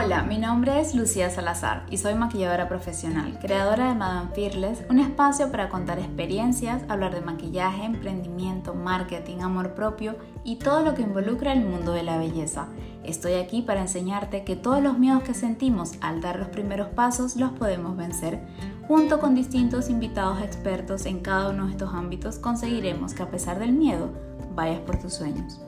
Hola, mi nombre es Lucía Salazar y soy maquilladora profesional, creadora de Madame Fearless, un espacio para contar experiencias, hablar de maquillaje, emprendimiento, marketing, amor propio y todo lo que involucra el mundo de la belleza. Estoy aquí para enseñarte que todos los miedos que sentimos al dar los primeros pasos los podemos vencer. Junto con distintos invitados expertos en cada uno de estos ámbitos conseguiremos que a pesar del miedo, vayas por tus sueños.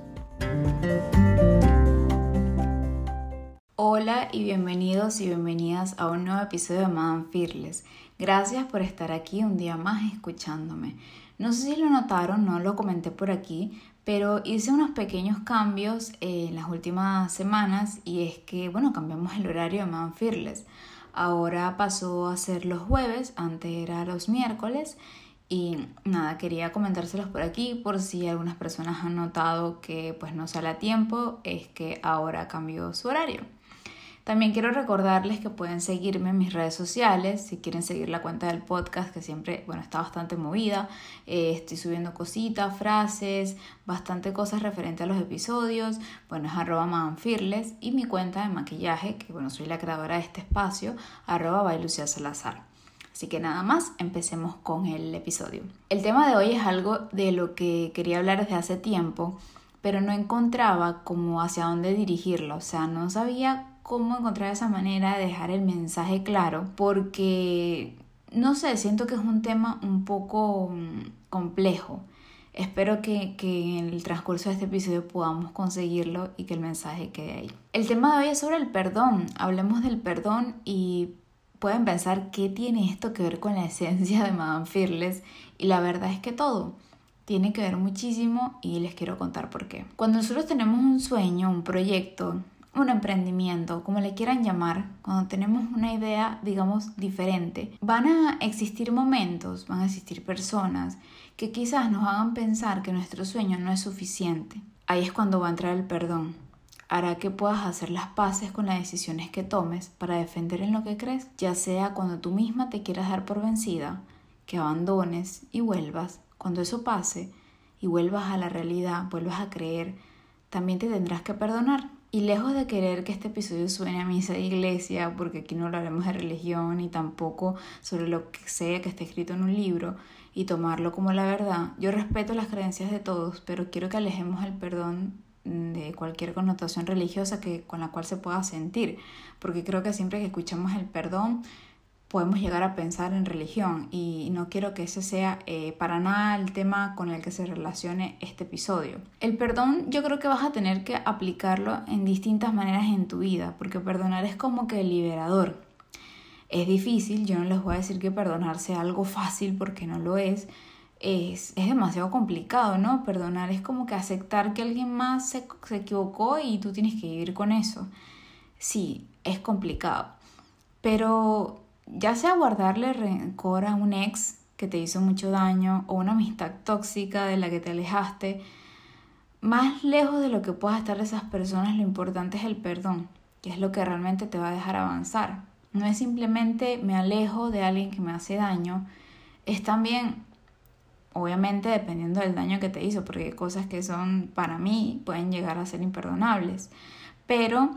Hola y bienvenidos y bienvenidas a un nuevo episodio de Madame Fearless. Gracias por estar aquí un día más escuchándome. No sé si lo notaron, no lo comenté por aquí, pero hice unos pequeños cambios en las últimas semanas y es que, bueno, cambiamos el horario de Madame Fearless. Ahora pasó a ser los jueves, antes era los miércoles y nada, quería comentárselos por aquí por si algunas personas han notado que pues no sale a tiempo, es que ahora cambió su horario. También quiero recordarles que pueden seguirme en mis redes sociales, si quieren seguir la cuenta del podcast, que siempre, bueno, está bastante movida. Eh, estoy subiendo cositas, frases, bastante cosas referentes a los episodios. Bueno, es arroba manfirles y mi cuenta de maquillaje, que bueno, soy la creadora de este espacio, arroba Lucia Salazar. Así que nada más, empecemos con el episodio. El tema de hoy es algo de lo que quería hablar desde hace tiempo, pero no encontraba como hacia dónde dirigirlo, o sea, no sabía cómo encontrar esa manera de dejar el mensaje claro, porque no sé, siento que es un tema un poco mm, complejo. Espero que, que, en el transcurso de este episodio podamos conseguirlo y que el mensaje quede ahí. El tema de hoy es sobre el perdón. Hablemos del perdón y pueden pensar qué tiene esto que ver con la esencia de Madame Fearless y la verdad es que todo tiene que ver muchísimo y les quiero contar por qué. Cuando nosotros tenemos un sueño, un proyecto, un emprendimiento, como le quieran llamar, cuando tenemos una idea, digamos, diferente, van a existir momentos, van a existir personas que quizás nos hagan pensar que nuestro sueño no es suficiente. Ahí es cuando va a entrar el perdón. Hará que puedas hacer las paces con las decisiones que tomes para defender en lo que crees, ya sea cuando tú misma te quieras dar por vencida, que abandones y vuelvas. Cuando eso pase y vuelvas a la realidad, vuelvas a creer, también te tendrás que perdonar y lejos de querer que este episodio suene a misa de iglesia, porque aquí no hablaremos de religión ni tampoco sobre lo que sea que esté escrito en un libro y tomarlo como la verdad, yo respeto las creencias de todos, pero quiero que alejemos el perdón de cualquier connotación religiosa que, con la cual se pueda sentir, porque creo que siempre que escuchamos el perdón podemos llegar a pensar en religión y no quiero que ese sea eh, para nada el tema con el que se relacione este episodio. El perdón yo creo que vas a tener que aplicarlo en distintas maneras en tu vida, porque perdonar es como que liberador. Es difícil, yo no les voy a decir que perdonar sea algo fácil porque no lo es. Es, es demasiado complicado, ¿no? Perdonar es como que aceptar que alguien más se, se equivocó y tú tienes que vivir con eso. Sí, es complicado. Pero ya sea guardarle rencor a un ex que te hizo mucho daño o una amistad tóxica de la que te alejaste, más lejos de lo que puedas estar de esas personas, lo importante es el perdón, que es lo que realmente te va a dejar avanzar. No es simplemente me alejo de alguien que me hace daño, es también, obviamente dependiendo del daño que te hizo, porque cosas que son para mí pueden llegar a ser imperdonables, pero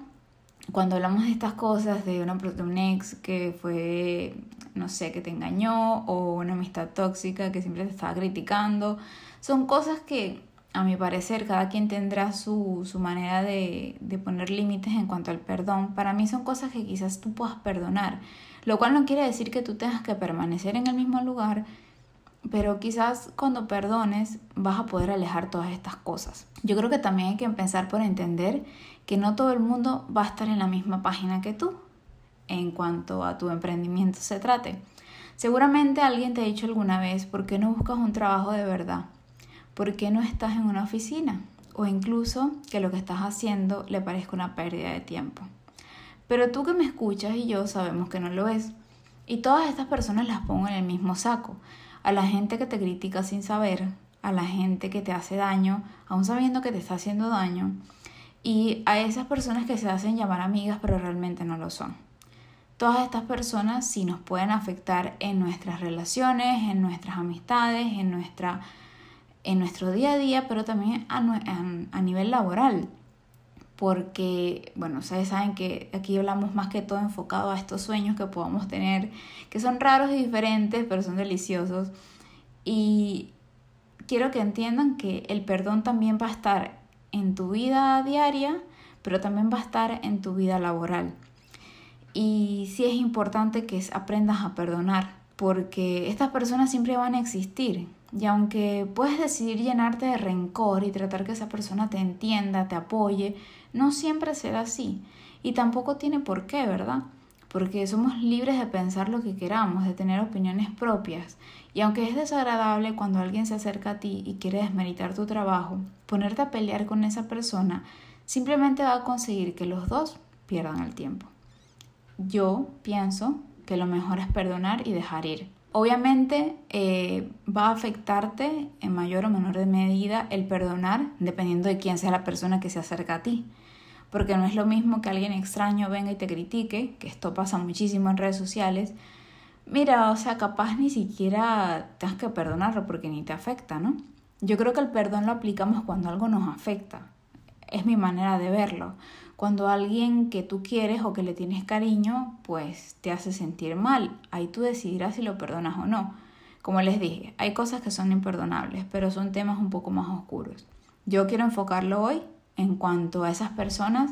cuando hablamos de estas cosas, de, una, de un ex que fue, no sé, que te engañó o una amistad tóxica que siempre te estaba criticando, son cosas que a mi parecer cada quien tendrá su, su manera de, de poner límites en cuanto al perdón. Para mí son cosas que quizás tú puedas perdonar, lo cual no quiere decir que tú tengas que permanecer en el mismo lugar, pero quizás cuando perdones vas a poder alejar todas estas cosas. Yo creo que también hay que empezar por entender que no todo el mundo va a estar en la misma página que tú en cuanto a tu emprendimiento se trate. Seguramente alguien te ha dicho alguna vez, ¿por qué no buscas un trabajo de verdad? ¿Por qué no estás en una oficina? O incluso que lo que estás haciendo le parezca una pérdida de tiempo. Pero tú que me escuchas y yo sabemos que no lo es. Y todas estas personas las pongo en el mismo saco. A la gente que te critica sin saber, a la gente que te hace daño, aún sabiendo que te está haciendo daño, y a esas personas que se hacen llamar amigas pero realmente no lo son. Todas estas personas sí nos pueden afectar en nuestras relaciones, en nuestras amistades, en, nuestra, en nuestro día a día, pero también a, a nivel laboral. porque, bueno, ustedes saben que aquí hablamos más que todo enfocado a estos sueños que podamos tener, que son raros y diferentes, pero son deliciosos. Y quiero que entiendan que el perdón también va a estar en tu vida diaria, pero también va a estar en tu vida laboral. Y sí es importante que aprendas a perdonar, porque estas personas siempre van a existir. Y aunque puedes decidir llenarte de rencor y tratar que esa persona te entienda, te apoye, no siempre será así. Y tampoco tiene por qué, ¿verdad? Porque somos libres de pensar lo que queramos, de tener opiniones propias. Y aunque es desagradable cuando alguien se acerca a ti y quiere desmeritar tu trabajo, ponerte a pelear con esa persona simplemente va a conseguir que los dos pierdan el tiempo. Yo pienso que lo mejor es perdonar y dejar ir. Obviamente eh, va a afectarte en mayor o menor medida el perdonar dependiendo de quién sea la persona que se acerca a ti. Porque no es lo mismo que alguien extraño venga y te critique, que esto pasa muchísimo en redes sociales. Mira, o sea, capaz ni siquiera tengas que perdonarlo porque ni te afecta, ¿no? Yo creo que el perdón lo aplicamos cuando algo nos afecta. Es mi manera de verlo. Cuando alguien que tú quieres o que le tienes cariño, pues te hace sentir mal. Ahí tú decidirás si lo perdonas o no. Como les dije, hay cosas que son imperdonables, pero son temas un poco más oscuros. Yo quiero enfocarlo hoy en cuanto a esas personas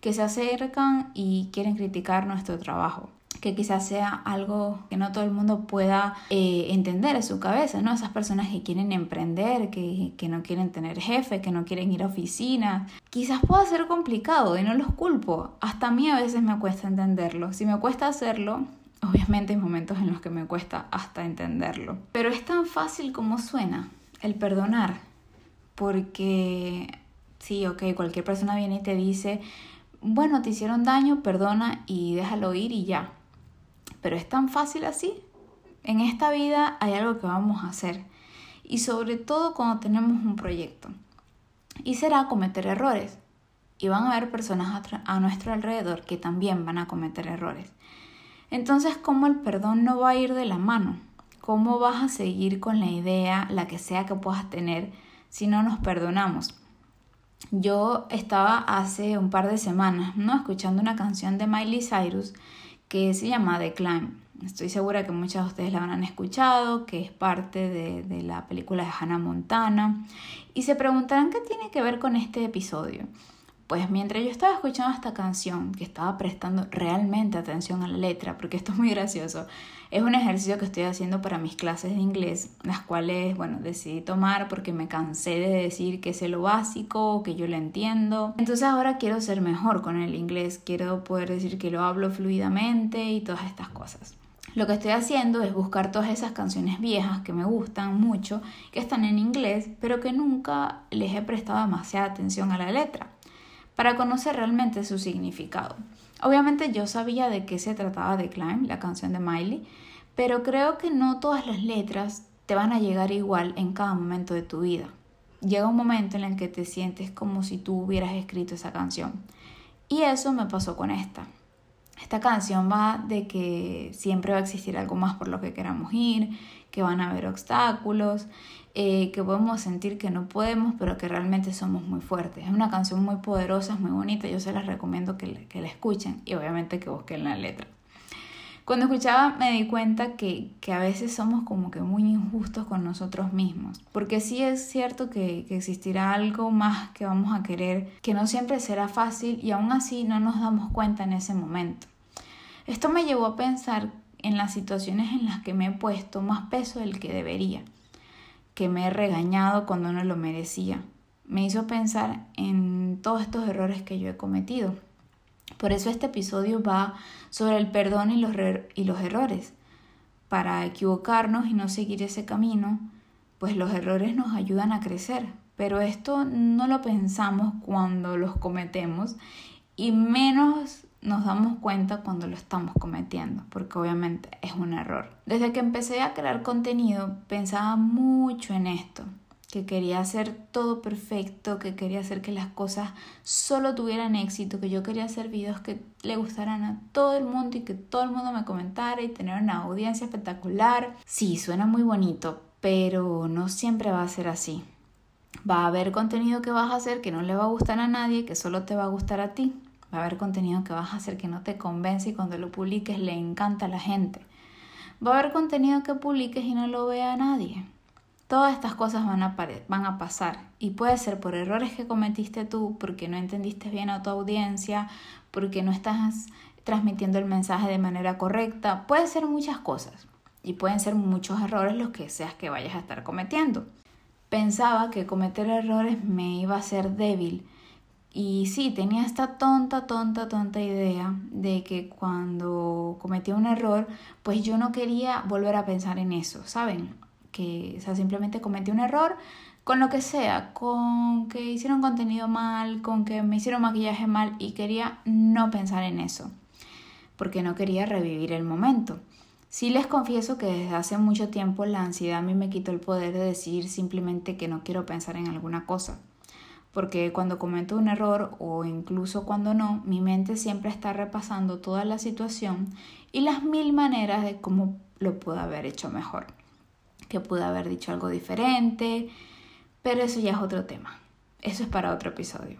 que se acercan y quieren criticar nuestro trabajo que quizás sea algo que no todo el mundo pueda eh, entender en su cabeza, ¿no? Esas personas que quieren emprender, que, que no quieren tener jefe, que no quieren ir a oficinas. Quizás pueda ser complicado y no los culpo. Hasta a mí a veces me cuesta entenderlo. Si me cuesta hacerlo, obviamente hay momentos en los que me cuesta hasta entenderlo. Pero es tan fácil como suena el perdonar. Porque sí, ok, cualquier persona viene y te dice, bueno, te hicieron daño, perdona y déjalo ir y ya. Pero es tan fácil así. En esta vida hay algo que vamos a hacer y sobre todo cuando tenemos un proyecto. Y será cometer errores. Y van a haber personas a, nuestro alrededor que también van a cometer errores. Entonces, ¿cómo el perdón no va a ir de la mano? ¿Cómo vas a seguir con la idea, la que sea que puedas tener, si no nos perdonamos? Yo estaba hace un par de semanas, ¿no? Escuchando una canción de Miley Cyrus que se llama The Climb. Estoy segura que muchas de ustedes la habrán escuchado, que es parte de, de la película de Hannah Montana. Y se preguntarán qué tiene que ver con este episodio. Pues mientras yo estaba escuchando esta canción, que estaba prestando realmente atención a la letra, porque esto es muy gracioso, es un ejercicio que estoy haciendo para mis clases de inglés, las cuales, bueno, decidí tomar porque me cansé de decir que sé lo básico, que yo lo entiendo. Entonces ahora quiero ser mejor con el inglés, quiero poder decir que lo hablo fluidamente y todas estas cosas. Lo que estoy haciendo es buscar todas esas canciones viejas que me gustan mucho, que están en inglés, pero que nunca les he prestado demasiada atención a la letra para conocer realmente su significado. Obviamente yo sabía de qué se trataba de Climb, la canción de Miley, pero creo que no todas las letras te van a llegar igual en cada momento de tu vida. Llega un momento en el que te sientes como si tú hubieras escrito esa canción. Y eso me pasó con esta. Esta canción va de que siempre va a existir algo más por lo que queramos ir, que van a haber obstáculos, eh, que podemos sentir que no podemos, pero que realmente somos muy fuertes. Es una canción muy poderosa, es muy bonita, yo se las recomiendo que, que la escuchen y obviamente que busquen la letra. Cuando escuchaba me di cuenta que, que, a veces somos como que muy injustos con nosotros mismos, porque sí es cierto que, que existirá algo más que vamos a querer, que no siempre será fácil y aún así no nos damos cuenta en ese momento. Esto me llevó a pensar en las situaciones en las que me he puesto más peso del que debería que me he regañado cuando no lo merecía. Me hizo pensar en todos estos errores que yo he cometido. Por eso este episodio va sobre el perdón y los, y los errores. Para equivocarnos y no seguir ese camino, pues los errores nos ayudan a crecer. Pero esto no lo pensamos cuando los cometemos y menos nos damos cuenta cuando lo estamos cometiendo, porque obviamente es un error. Desde que empecé a crear contenido, pensaba mucho en esto, que quería hacer todo perfecto, que quería hacer que las cosas solo tuvieran éxito, que yo quería hacer videos que le gustaran a todo el mundo y que todo el mundo me comentara y tener una audiencia espectacular. Sí, suena muy bonito, pero no siempre va a ser así. Va a haber contenido que vas a hacer que no le va a gustar a nadie, que solo te va a gustar a ti. Va a haber contenido que vas a hacer que no te convence y cuando lo publiques le encanta a la gente. Va a haber contenido que publiques y no lo vea nadie. Todas estas cosas van a, van a pasar y puede ser por errores que cometiste tú, porque no entendiste bien a tu audiencia, porque no estás transmitiendo el mensaje de manera correcta. Puede ser muchas cosas y pueden ser muchos errores los que seas que vayas a estar cometiendo. Pensaba que cometer errores me iba a hacer débil y sí, tenía esta tonta, tonta, tonta idea de que cuando cometía un error, pues yo no quería volver a pensar en eso, ¿saben? Que, o sea, simplemente cometí un error con lo que sea, con que hicieron contenido mal, con que me hicieron maquillaje mal y quería no pensar en eso, porque no quería revivir el momento. Sí les confieso que desde hace mucho tiempo la ansiedad a mí me quitó el poder de decir simplemente que no quiero pensar en alguna cosa. Porque cuando cometo un error o incluso cuando no, mi mente siempre está repasando toda la situación y las mil maneras de cómo lo pude haber hecho mejor. Que pude haber dicho algo diferente, pero eso ya es otro tema. Eso es para otro episodio.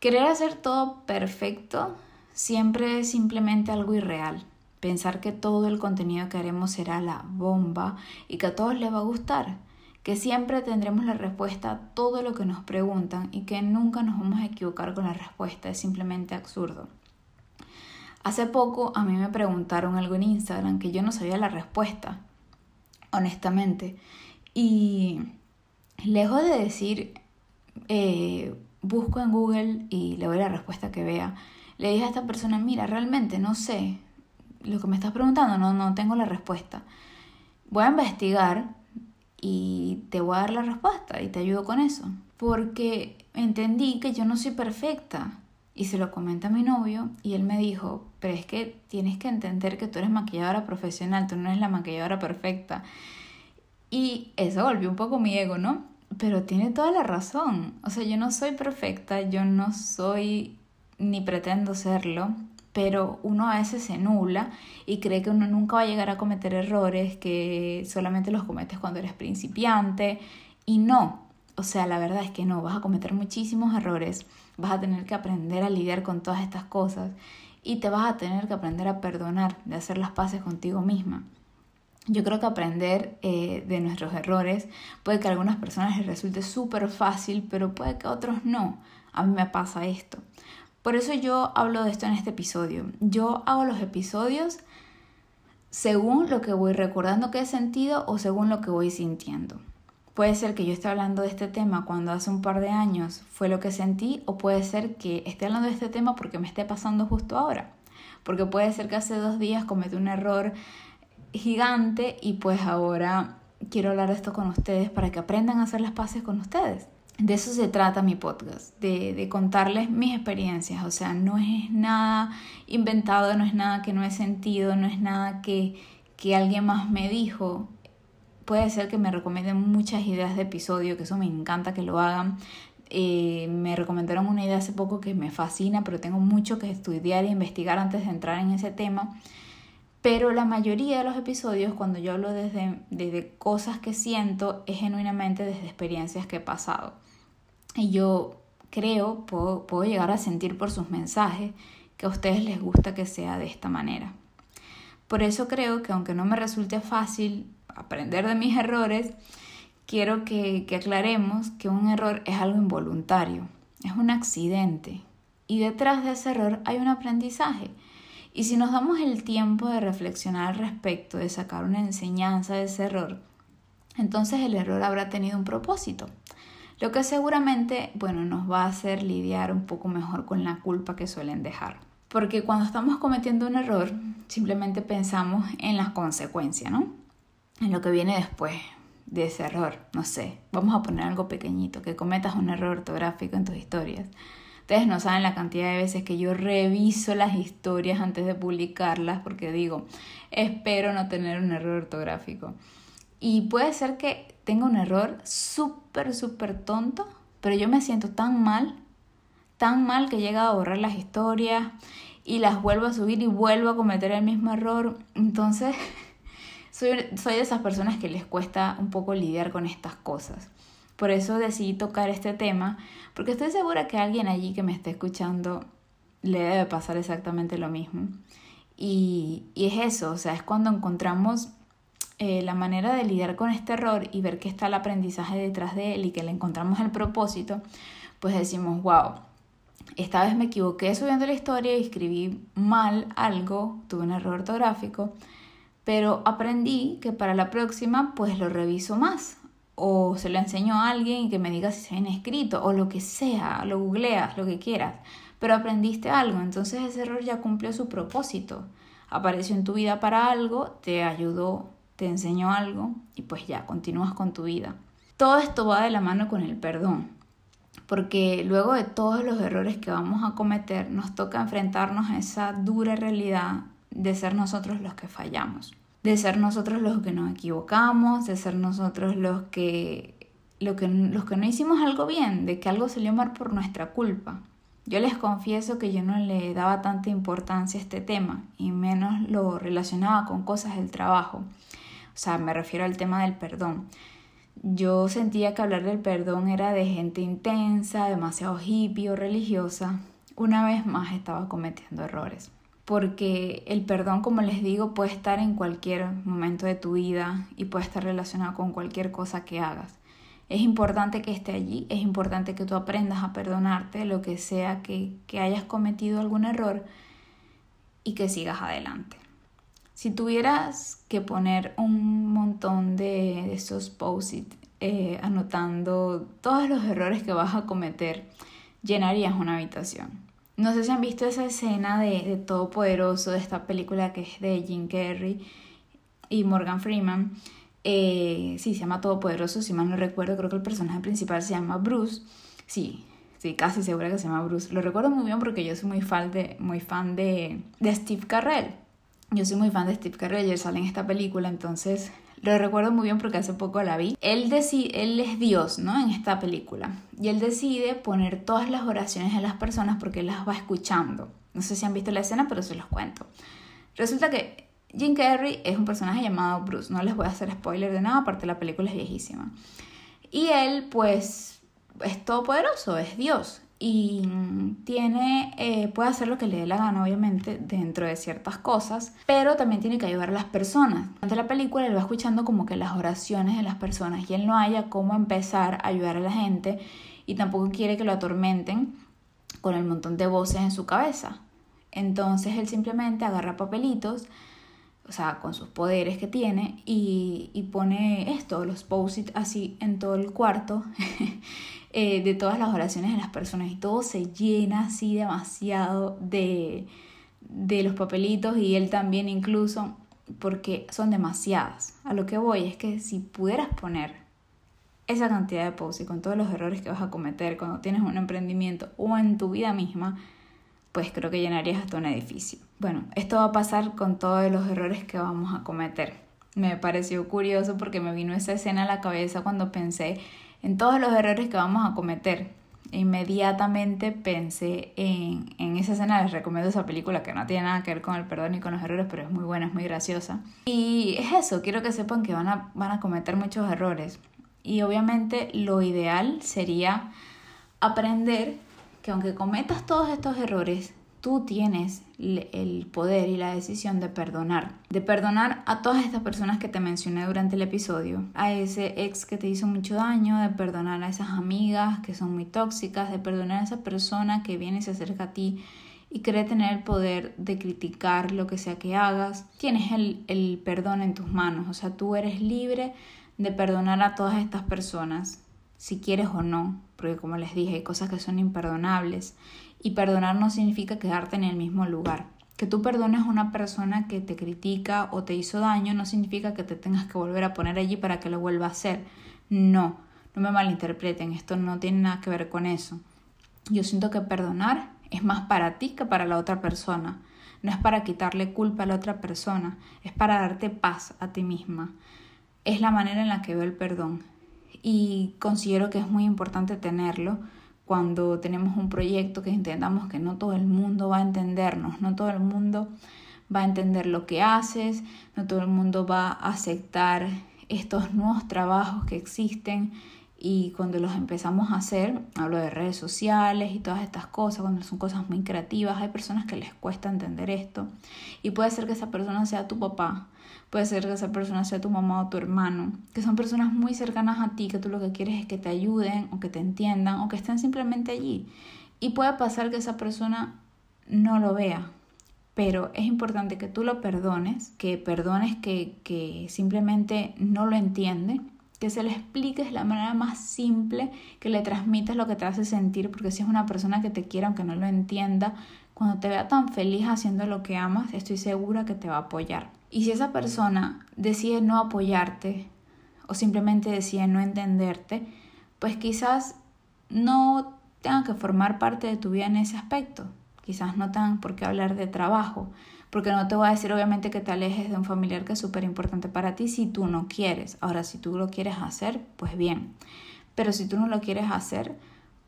Querer hacer todo perfecto siempre es simplemente algo irreal pensar que todo el contenido que haremos será la bomba y que a todos les va a gustar, que siempre tendremos la respuesta a todo lo que nos preguntan y que nunca nos vamos a equivocar con la respuesta, es simplemente absurdo. Hace poco a mí me preguntaron algo en Instagram que yo no sabía la respuesta, honestamente, y lejos de decir, eh, busco en Google y le doy la respuesta que vea, le dije a esta persona, mira, realmente no sé, lo que me estás preguntando, no, no tengo la respuesta. Voy a investigar y te voy a dar la respuesta y te ayudo con eso. Porque entendí que yo no soy perfecta. Y se lo comenté a mi novio y él me dijo, pero es que tienes que entender que tú eres maquilladora profesional, tú no eres la maquilladora perfecta. Y eso volvió un poco mi ego, ¿no? Pero tiene toda la razón. O sea, yo no soy perfecta, yo no soy ni pretendo serlo pero uno a veces se nula y cree que uno nunca va a llegar a cometer errores, que solamente los cometes cuando eres principiante y no, o sea, la verdad es que no, vas a cometer muchísimos errores, vas a tener que aprender a lidiar con todas estas cosas y te vas a tener que aprender a perdonar, de hacer las paces contigo misma. Yo creo que aprender eh, de nuestros errores puede que a algunas personas les resulte súper fácil, pero puede que a otros no. A mí me pasa esto. Por eso yo hablo de esto en este episodio. Yo hago los episodios según lo que voy recordando que he sentido o según lo que voy sintiendo. Puede ser que yo esté hablando de este tema cuando hace un par de años fue lo que sentí o puede ser que esté hablando de este tema porque me esté pasando justo ahora. Porque puede ser que hace dos días cometí un error gigante y pues ahora quiero hablar de esto con ustedes para que aprendan a hacer las paces con ustedes de eso se trata mi podcast, de, de, contarles mis experiencias. O sea, no es nada inventado, no es nada que no he sentido, no es nada que, que alguien más me dijo. Puede ser que me recomienden muchas ideas de episodio, que eso me encanta que lo hagan. Eh, me recomendaron una idea hace poco que me fascina, pero tengo mucho que estudiar e investigar antes de entrar en ese tema. Pero la mayoría de los episodios, cuando yo hablo desde, desde cosas que siento, es genuinamente desde experiencias que he pasado. Y yo creo, puedo, puedo llegar a sentir por sus mensajes que a ustedes les gusta que sea de esta manera. Por eso creo que aunque no me resulte fácil aprender de mis errores, quiero que, que, aclaremos que un error es algo involuntario, es un accidente y detrás de ese error hay un aprendizaje. Y si nos damos el tiempo de reflexionar al respecto, de sacar una enseñanza de ese error, entonces el error habrá tenido un propósito lo que seguramente, bueno, nos va a hacer lidiar un poco mejor con la culpa que suelen dejar. Porque cuando estamos cometiendo un error, simplemente pensamos en las consecuencias, ¿no? En lo que viene después de ese error. No sé, vamos a poner algo pequeñito, que cometas un error ortográfico en tus historias. Ustedes no saben la cantidad de veces que yo reviso las historias antes de publicarlas porque digo, espero no tener un error ortográfico. Y puede ser que tenga un error súper, súper tonto, pero yo me siento tan mal, tan mal que llega a borrar las historias y las vuelvo a subir y vuelvo a cometer el mismo error. Entonces, soy, soy de esas personas que les cuesta un poco lidiar con estas cosas. Por eso decidí tocar este tema, porque estoy segura que alguien allí que me esté escuchando le debe pasar exactamente lo mismo. Y, y es eso, o sea, es cuando encontramos eh, la manera de lidiar con este error y ver que está el aprendizaje detrás de él y que le encontramos el propósito, pues decimos, wow, esta vez me equivoqué subiendo la historia y escribí mal algo, tuve un error ortográfico, pero aprendí que para la próxima pues lo reviso más o se lo enseño a alguien y que me diga si se viene escrito o lo que sea, lo googleas, lo que quieras, pero aprendiste algo, entonces ese error ya cumplió su propósito, apareció en tu vida para algo, te ayudó, te enseñó algo y pues ya, continúas con tu vida. Todo esto va de la mano con el perdón porque luego de todos los errores que vamos a cometer, nos toca enfrentarnos a esa dura realidad de ser nosotros los que fallamos, de ser nosotros los que nos equivocamos, de ser nosotros los que, que, los que no hicimos algo bien, de que algo salió mal por nuestra culpa. Yo les confieso que yo no le daba tanta importancia a este tema y menos lo relacionaba con cosas del trabajo. O sea, me refiero al tema del perdón yo sentía que hablar del perdón era de gente intensa, demasiado hippie o religiosa. Una vez más estaba cometiendo errores. Porque el perdón, como les digo, puede estar en cualquier momento de tu vida y puede estar relacionado con cualquier cosa que hagas. Es importante que esté allí, es importante que tú aprendas a perdonarte lo que sea que, que hayas cometido algún error y que sigas adelante. Si tuvieras que poner un montón de, esos post-it eh, anotando todos los errores que vas a cometer, llenarías una habitación. No sé si han visto esa escena de, de Todopoderoso, de esta película que es de Jim Carrey y Morgan Freeman. Eh, sí, se llama Todopoderoso, si mal no recuerdo, creo que el personaje principal se llama Bruce. Sí, sí, casi segura que se llama Bruce. Lo recuerdo muy bien porque yo soy muy fan de, muy fan de, de Steve Carrell. Yo soy muy fan de Steve Carell, él sale en esta película, entonces lo recuerdo muy bien porque hace poco la vi. Él, él es Dios, ¿no? En esta película. Y él decide poner todas las oraciones de las personas porque él las va escuchando. No sé si han visto la escena, pero se los cuento. Resulta que Jim Carrey es un personaje llamado Bruce. No les voy a hacer spoiler de nada, aparte la película es viejísima. Y él, pues, es todopoderoso, es Dios y tiene, eh, puede hacer lo que le dé la gana, obviamente, dentro de ciertas cosas, pero también tiene que ayudar a las personas. Durante la película él va escuchando como que las oraciones de las personas y él no haya cómo empezar a ayudar a la gente y tampoco quiere que lo atormenten con el montón de voces en su cabeza. Entonces él simplemente agarra papelitos, o sea, con sus poderes que tiene, y, y pone esto, los post así en todo el cuarto. Eh, de todas las oraciones de las personas y todo se llena así demasiado de, de los papelitos y él también incluso porque son demasiadas. A lo que voy es que si pudieras poner esa cantidad de posts y con todos los errores que vas a cometer cuando tienes un emprendimiento o en tu vida misma, pues creo que llenarías hasta un edificio. Bueno, esto va a pasar con todos los errores que vamos a cometer. Me pareció curioso porque me vino esa escena a la cabeza cuando pensé en todos los errores que vamos a cometer. Inmediatamente pensé en, en esa escena, les recomiendo esa película que no tiene nada que ver con el perdón ni con los errores, pero es muy buena, es muy graciosa. Y es eso, quiero que sepan que van a, van a cometer muchos errores. Y obviamente lo ideal sería aprender que aunque cometas todos estos errores, tú tienes el poder y la decisión de perdonar. De perdonar a todas estas personas que te mencioné durante el episodio. A ese ex que te hizo mucho daño, de perdonar a esas amigas que son muy tóxicas, de perdonar a esa persona que viene y se acerca a ti y cree tener el poder de criticar lo que sea que hagas. Tienes el, el perdón en tus manos, o sea, tú eres libre de perdonar a todas estas personas, si quieres o no, porque como les dije, hay cosas que son imperdonables y perdonar no significa quedarte en el mismo lugar. Que tú perdones a una persona que te critica o te hizo daño no significa que te tengas que volver a poner allí para que lo vuelva a hacer. No, no me malinterpreten, esto no tiene nada que ver con eso. Yo siento que perdonar es más para ti que para la otra persona. No es para quitarle culpa a la otra persona, es para darte paz a ti misma. Es la manera en la que veo el perdón. Y considero que es muy importante tenerlo cuando tenemos un proyecto que entendamos que no todo el mundo va a entendernos, no todo el mundo va a entender lo que haces, no todo el mundo va a aceptar estos nuevos trabajos que existen. Y cuando los empezamos a hacer, hablo de redes sociales y todas estas cosas, cuando son cosas muy creativas, hay personas que les cuesta entender esto. Y puede ser que esa persona sea tu papá, puede ser que esa persona sea tu mamá o tu hermano, que son personas muy cercanas a ti, que tú lo que quieres es que te ayuden o que te entiendan o que estén simplemente allí. Y puede pasar que esa persona no lo vea, pero es importante que tú lo perdones, que perdones que, que simplemente no lo entiende, que se le expliques de la manera más simple, que le transmitas lo que te hace sentir, porque si es una persona que te quiere aunque no lo entienda, cuando te vea tan feliz haciendo lo que amas, estoy segura que te va a apoyar. Y si esa persona decide no apoyarte o simplemente decide no entenderte, pues quizás no tenga que formar parte de tu vida en ese aspecto. Quizás no tengan por qué hablar de trabajo, porque no te voy a decir obviamente que te alejes de un familiar que es súper importante para ti si tú no quieres. Ahora, si tú lo quieres hacer, pues bien. Pero si tú no lo quieres hacer,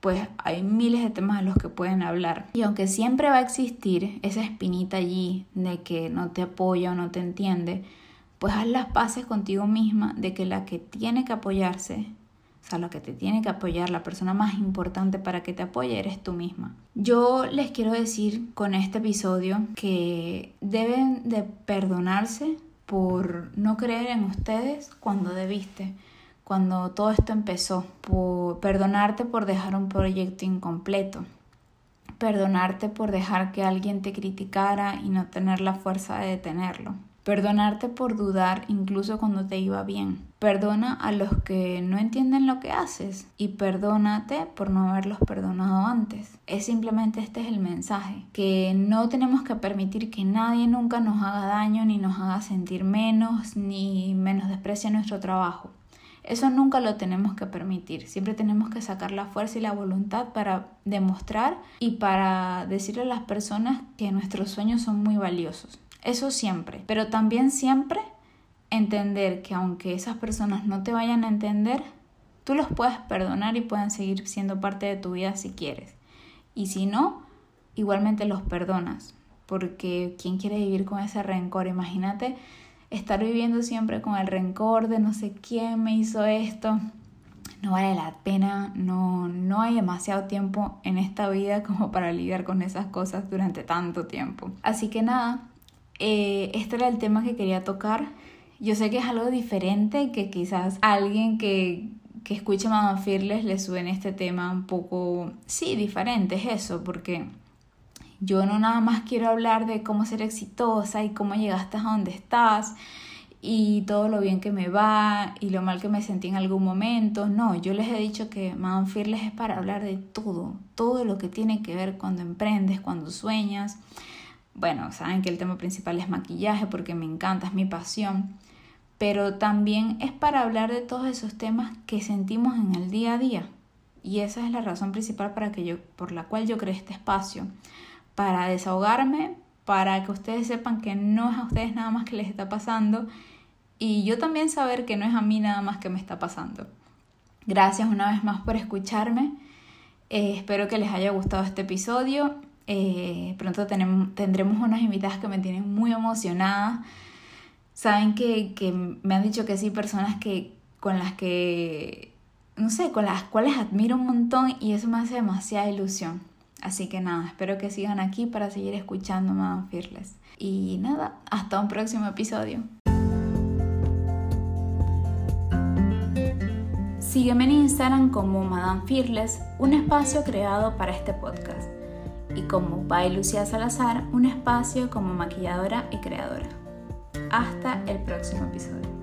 pues hay miles de temas de los que pueden hablar. Y aunque siempre va a existir esa espinita allí de que no te apoya o no te entiende, pues haz las paces contigo misma de que la que tiene que apoyarse o sea, lo que te tiene que apoyar, la persona más importante para que te apoye eres tú misma. Yo les quiero decir con este episodio que deben de perdonarse por no creer en ustedes cuando debiste, cuando todo esto empezó, perdonarte por dejar un proyecto incompleto, perdonarte por dejar que alguien te criticara y no tener la fuerza de detenerlo, Perdonarte por dudar incluso cuando te iba bien. Perdona a los que no entienden lo que haces y perdónate por no haberlos perdonado antes. Es simplemente este es el mensaje, que no tenemos que permitir que nadie nunca nos haga daño ni nos haga sentir menos ni menos desprecie nuestro trabajo. Eso nunca lo tenemos que permitir. Siempre tenemos que sacar la fuerza y la voluntad para demostrar y para decirle a las personas que nuestros sueños son muy valiosos. Eso siempre. Pero también siempre entender que aunque esas personas no te vayan a entender, tú los puedes perdonar y pueden seguir siendo parte de tu vida si quieres. Y si no, igualmente los perdonas. Porque ¿quién quiere vivir con ese rencor? Imagínate estar viviendo siempre con el rencor de no sé quién me hizo esto. No vale la pena, no, no hay demasiado tiempo en esta vida como para lidiar con esas cosas durante tanto tiempo. Así que nada, eh, este era el tema que quería tocar. Yo sé que es algo diferente, que quizás alguien que, que escuche Mamá Fearless le suene este tema un poco, sí, diferente, es eso, porque yo no nada más quiero hablar de cómo ser exitosa y cómo llegaste a donde estás y todo lo bien que me va y lo mal que me sentí en algún momento. No, yo les he dicho que Madame Fearless es para hablar de todo, todo lo que tiene que ver cuando emprendes, cuando sueñas bueno, saben que el tema principal es maquillaje porque me encanta, es mi pasión, pero también es para hablar de todos esos temas que sentimos en el día a día. Y esa es la razón principal para que yo, por la cual yo creé este espacio, para desahogarme, para que ustedes sepan que no es a ustedes nada más que les está pasando y yo también saber que no es a mí nada más que me está pasando. Gracias una vez más por escucharme. Eh, espero que les haya gustado este episodio. Eh, pronto tenemos, tendremos unas invitadas que me tienen muy emocionada. Saben que, que me han dicho que sí, personas que, con las que, no sé, con las cuales admiro un montón y eso me hace demasiada ilusión. Así que nada, espero que sigan aquí para seguir escuchando Madame Fearless. Y nada, hasta un próximo episodio. Sígueme en Instagram como Madame Fearless, un espacio creado para este podcast y como by Lucía Salazar un espacio como maquilladora y creadora. Hasta el próximo episodio.